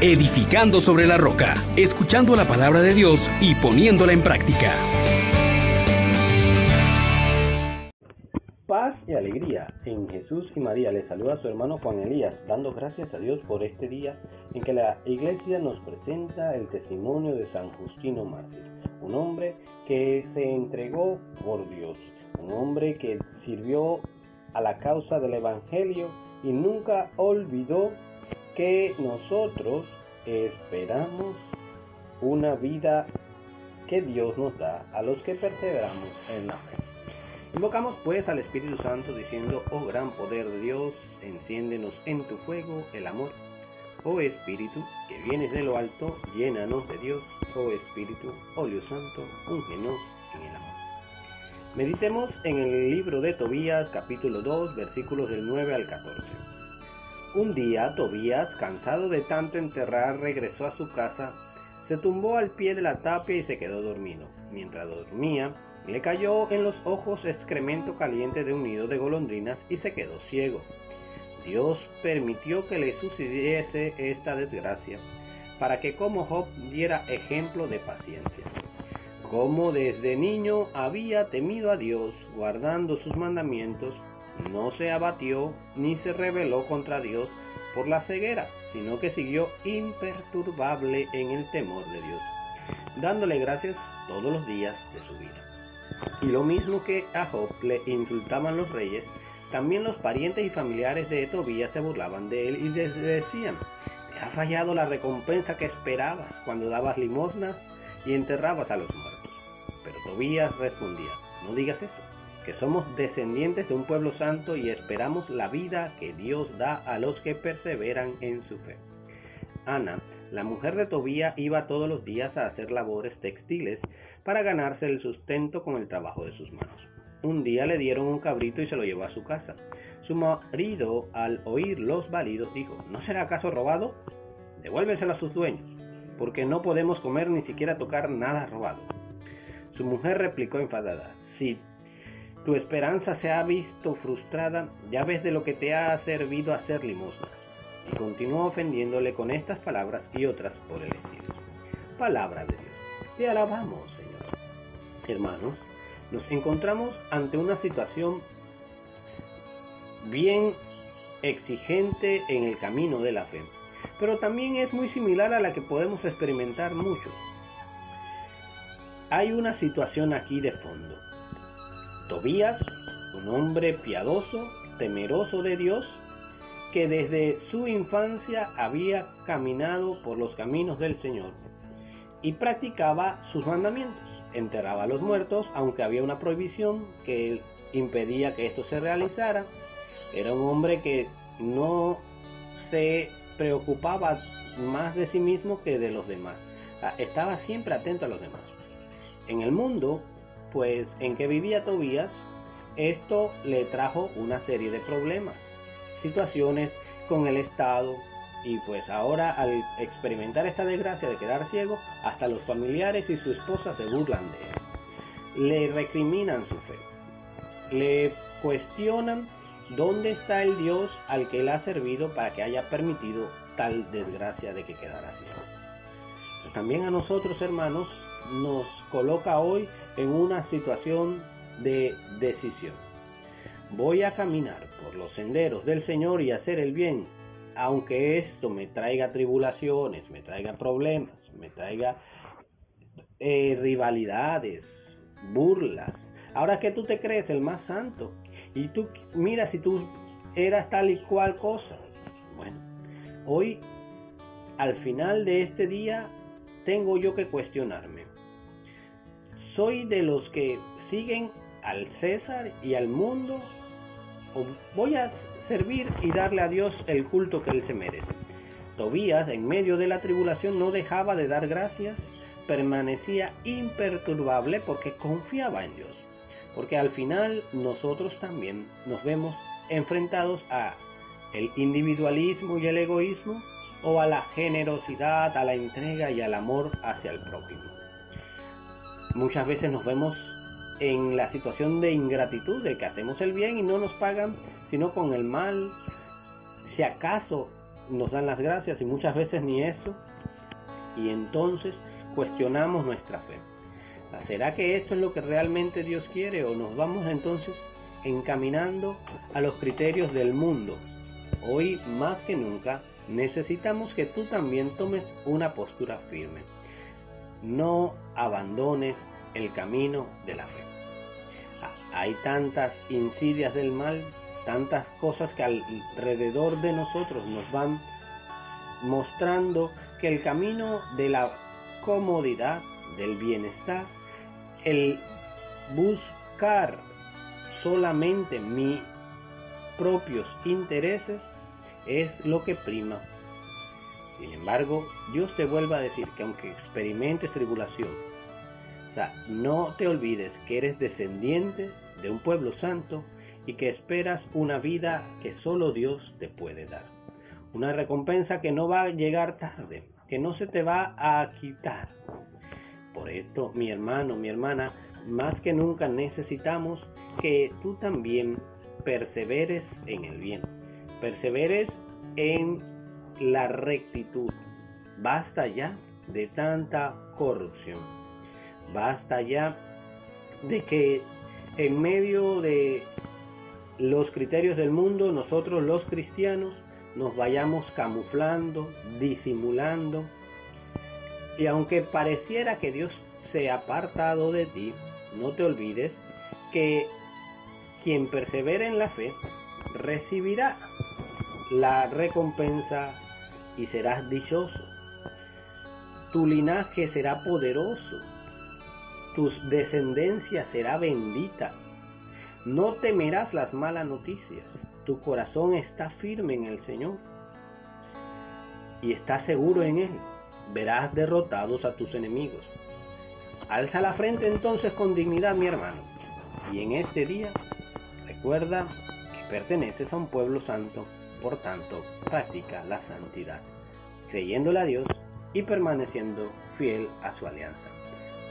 edificando sobre la roca, escuchando la palabra de Dios y poniéndola en práctica. Paz y alegría en Jesús y María. Les saluda su hermano Juan Elías, dando gracias a Dios por este día en que la iglesia nos presenta el testimonio de San Justino Mártir, un hombre que se entregó por Dios, un hombre que sirvió a la causa del Evangelio y nunca olvidó que nosotros esperamos una vida que Dios nos da a los que perseveramos en la fe. Invocamos pues al Espíritu Santo diciendo, oh gran poder de Dios, enciéndenos en tu fuego el amor. Oh Espíritu, que vienes de lo alto, llénanos de Dios. Oh Espíritu, óleo santo, úngenos en el amor. Meditemos en el libro de Tobías capítulo 2 versículos del 9 al 14. Un día Tobías, cansado de tanto enterrar, regresó a su casa, se tumbó al pie de la tapia y se quedó dormido. Mientras dormía, le cayó en los ojos excremento caliente de un nido de golondrinas y se quedó ciego. Dios permitió que le sucediese esta desgracia, para que como Job diera ejemplo de paciencia. Como desde niño había temido a Dios, guardando sus mandamientos, no se abatió ni se rebeló contra Dios por la ceguera, sino que siguió imperturbable en el temor de Dios, dándole gracias todos los días de su vida. Y lo mismo que a Job le insultaban los reyes, también los parientes y familiares de Tobías se burlaban de él y le decían, te ha fallado la recompensa que esperabas cuando dabas limosnas y enterrabas a los muertos. Pero Tobías respondía, no digas eso que somos descendientes de un pueblo santo y esperamos la vida que Dios da a los que perseveran en su fe. Ana, la mujer de Tobía, iba todos los días a hacer labores textiles para ganarse el sustento con el trabajo de sus manos. Un día le dieron un cabrito y se lo llevó a su casa. Su marido, al oír los balidos, dijo, ¿no será acaso robado? Devuélveselo a sus dueños, porque no podemos comer ni siquiera tocar nada robado. Su mujer replicó enfadada, si tu esperanza se ha visto frustrada, ya ves de lo que te ha servido hacer limosnas. Y continuó ofendiéndole con estas palabras y otras por el estilo. Palabra de Dios. Te alabamos, Señor. Hermanos, nos encontramos ante una situación bien exigente en el camino de la fe, pero también es muy similar a la que podemos experimentar muchos. Hay una situación aquí de fondo Tobías, un hombre piadoso, temeroso de Dios, que desde su infancia había caminado por los caminos del Señor y practicaba sus mandamientos. Enterraba a los muertos, aunque había una prohibición que impedía que esto se realizara. Era un hombre que no se preocupaba más de sí mismo que de los demás. Estaba siempre atento a los demás. En el mundo pues en que vivía Tobías, esto le trajo una serie de problemas, situaciones con el Estado y pues ahora al experimentar esta desgracia de quedar ciego, hasta los familiares y su esposa se burlan de él. Le recriminan su fe, le cuestionan dónde está el Dios al que él ha servido para que haya permitido tal desgracia de que quedara ciego. Pues también a nosotros hermanos nos coloca hoy en una situación de decisión. Voy a caminar por los senderos del Señor y hacer el bien, aunque esto me traiga tribulaciones, me traiga problemas, me traiga eh, rivalidades, burlas. Ahora que tú te crees el más santo y tú mira si tú eras tal y cual cosa. Bueno, hoy al final de este día tengo yo que cuestionarme soy de los que siguen al César y al mundo o voy a servir y darle a Dios el culto que él se merece. Tobías, en medio de la tribulación, no dejaba de dar gracias, permanecía imperturbable porque confiaba en Dios. Porque al final nosotros también nos vemos enfrentados a el individualismo y el egoísmo o a la generosidad, a la entrega y al amor hacia el prójimo muchas veces nos vemos en la situación de ingratitud, de que hacemos el bien y no nos pagan, sino con el mal. Si acaso nos dan las gracias y muchas veces ni eso. Y entonces cuestionamos nuestra fe. ¿Será que esto es lo que realmente Dios quiere o nos vamos entonces encaminando a los criterios del mundo? Hoy más que nunca necesitamos que tú también tomes una postura firme. No abandones el camino de la fe. Hay tantas insidias del mal, tantas cosas que alrededor de nosotros nos van mostrando que el camino de la comodidad, del bienestar, el buscar solamente mis propios intereses es lo que prima. Sin embargo, Dios te vuelve a decir que aunque experimentes tribulación, no te olvides que eres descendiente de un pueblo santo y que esperas una vida que solo Dios te puede dar. Una recompensa que no va a llegar tarde, que no se te va a quitar. Por esto, mi hermano, mi hermana, más que nunca necesitamos que tú también perseveres en el bien, perseveres en la rectitud. Basta ya de tanta corrupción. Basta ya de que en medio de los criterios del mundo, nosotros los cristianos nos vayamos camuflando, disimulando. Y aunque pareciera que Dios se ha apartado de ti, no te olvides que quien persevera en la fe recibirá la recompensa y serás dichoso. Tu linaje será poderoso, tu descendencia será bendita. No temerás las malas noticias, tu corazón está firme en el Señor y estás seguro en Él. Verás derrotados a tus enemigos. Alza la frente entonces con dignidad, mi hermano. Y en este día, recuerda que perteneces a un pueblo santo, por tanto, practica la santidad, creyéndole a Dios y permaneciendo fiel a su alianza.